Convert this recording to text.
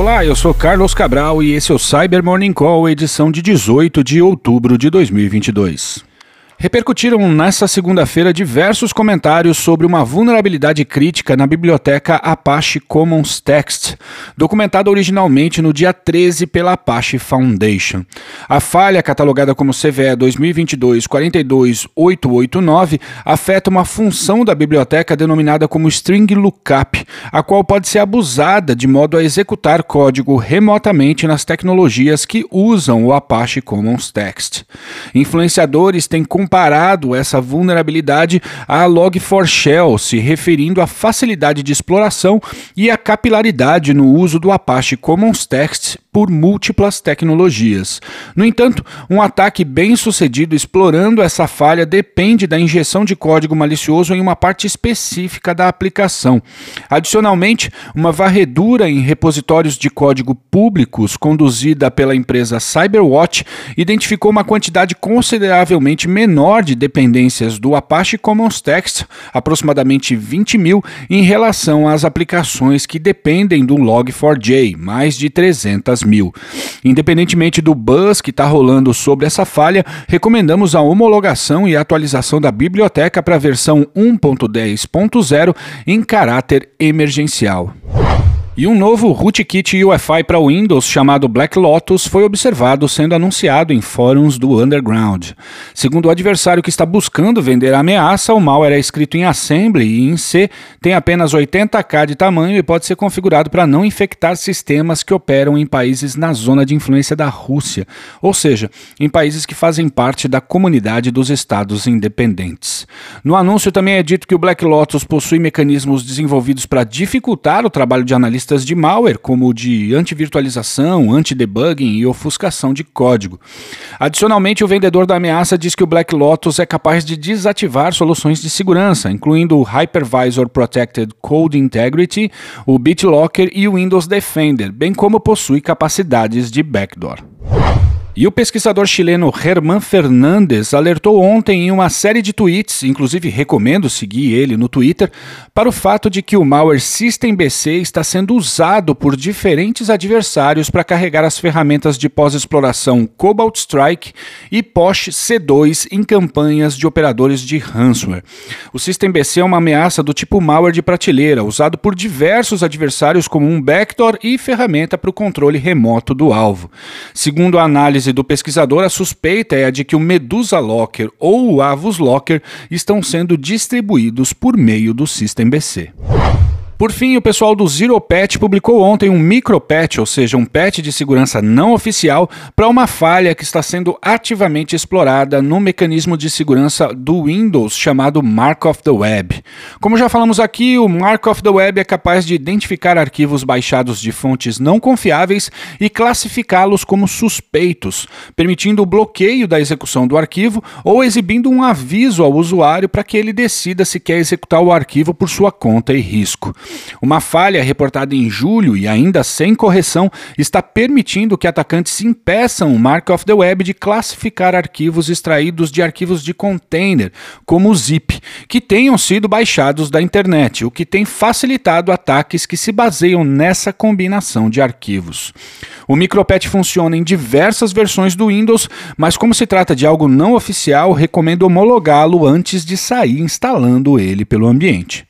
Olá, eu sou Carlos Cabral e esse é o Cyber Morning Call, edição de 18 de outubro de 2022. Repercutiram nesta segunda-feira diversos comentários sobre uma vulnerabilidade crítica na biblioteca Apache Commons Text, documentada originalmente no dia 13 pela Apache Foundation. A falha, catalogada como CVE 2022-42889, afeta uma função da biblioteca denominada como String Lookup, a qual pode ser abusada de modo a executar código remotamente nas tecnologias que usam o Apache Commons Text. Influenciadores têm comparado essa vulnerabilidade à Log4Shell, se referindo à facilidade de exploração e à capilaridade no uso do Apache Commons Text por múltiplas tecnologias. No entanto, um ataque bem sucedido explorando essa falha depende da injeção de código malicioso em uma parte específica da aplicação. Adicionalmente, uma varredura em repositórios de código públicos conduzida pela empresa Cyberwatch identificou uma quantidade consideravelmente menor de dependências do Apache Commons Text, aproximadamente 20 mil, em relação às aplicações que dependem do Log4j, mais de 300 mil. Independentemente do buzz que está rolando sobre essa falha, recomendamos a homologação e atualização da biblioteca para a versão 1.10.0 em caráter emergencial. E um novo rootkit UEFI para Windows chamado Black Lotus foi observado sendo anunciado em fóruns do Underground. Segundo o adversário que está buscando vender a ameaça, o malware é escrito em Assembly e em C, tem apenas 80K de tamanho e pode ser configurado para não infectar sistemas que operam em países na zona de influência da Rússia, ou seja, em países que fazem parte da comunidade dos Estados independentes. No anúncio também é dito que o Black Lotus possui mecanismos desenvolvidos para dificultar o trabalho de analistas de malware, como o de antivirtualização, anti-debugging e ofuscação de código. Adicionalmente, o vendedor da ameaça diz que o Black Lotus é capaz de desativar soluções de segurança, incluindo o Hypervisor Protected Code Integrity, o BitLocker e o Windows Defender, bem como possui capacidades de backdoor. E o pesquisador chileno Germán Fernandes alertou ontem em uma série de tweets, inclusive recomendo seguir ele no Twitter, para o fato de que o malware SystemBC está sendo usado por diferentes adversários para carregar as ferramentas de pós-exploração Cobalt Strike e POSH C2 em campanhas de operadores de ransomware. O SystemBC é uma ameaça do tipo malware de prateleira, usado por diversos adversários como um backdoor e ferramenta para o controle remoto do alvo. Segundo a análise análise do pesquisador, a suspeita é a de que o Medusa Locker ou o Avus Locker estão sendo distribuídos por meio do System BC. Por fim, o pessoal do Zero Patch publicou ontem um micro patch, ou seja, um patch de segurança não oficial para uma falha que está sendo ativamente explorada no mecanismo de segurança do Windows chamado Mark of the Web. Como já falamos aqui, o Mark of the Web é capaz de identificar arquivos baixados de fontes não confiáveis e classificá-los como suspeitos, permitindo o bloqueio da execução do arquivo ou exibindo um aviso ao usuário para que ele decida se quer executar o arquivo por sua conta e risco. Uma falha reportada em julho e ainda sem correção está permitindo que atacantes impeçam o Mark of the Web de classificar arquivos extraídos de arquivos de container, como o zip, que tenham sido baixados da internet, o que tem facilitado ataques que se baseiam nessa combinação de arquivos. O MicroPet funciona em diversas versões do Windows, mas como se trata de algo não oficial, recomendo homologá-lo antes de sair instalando ele pelo ambiente.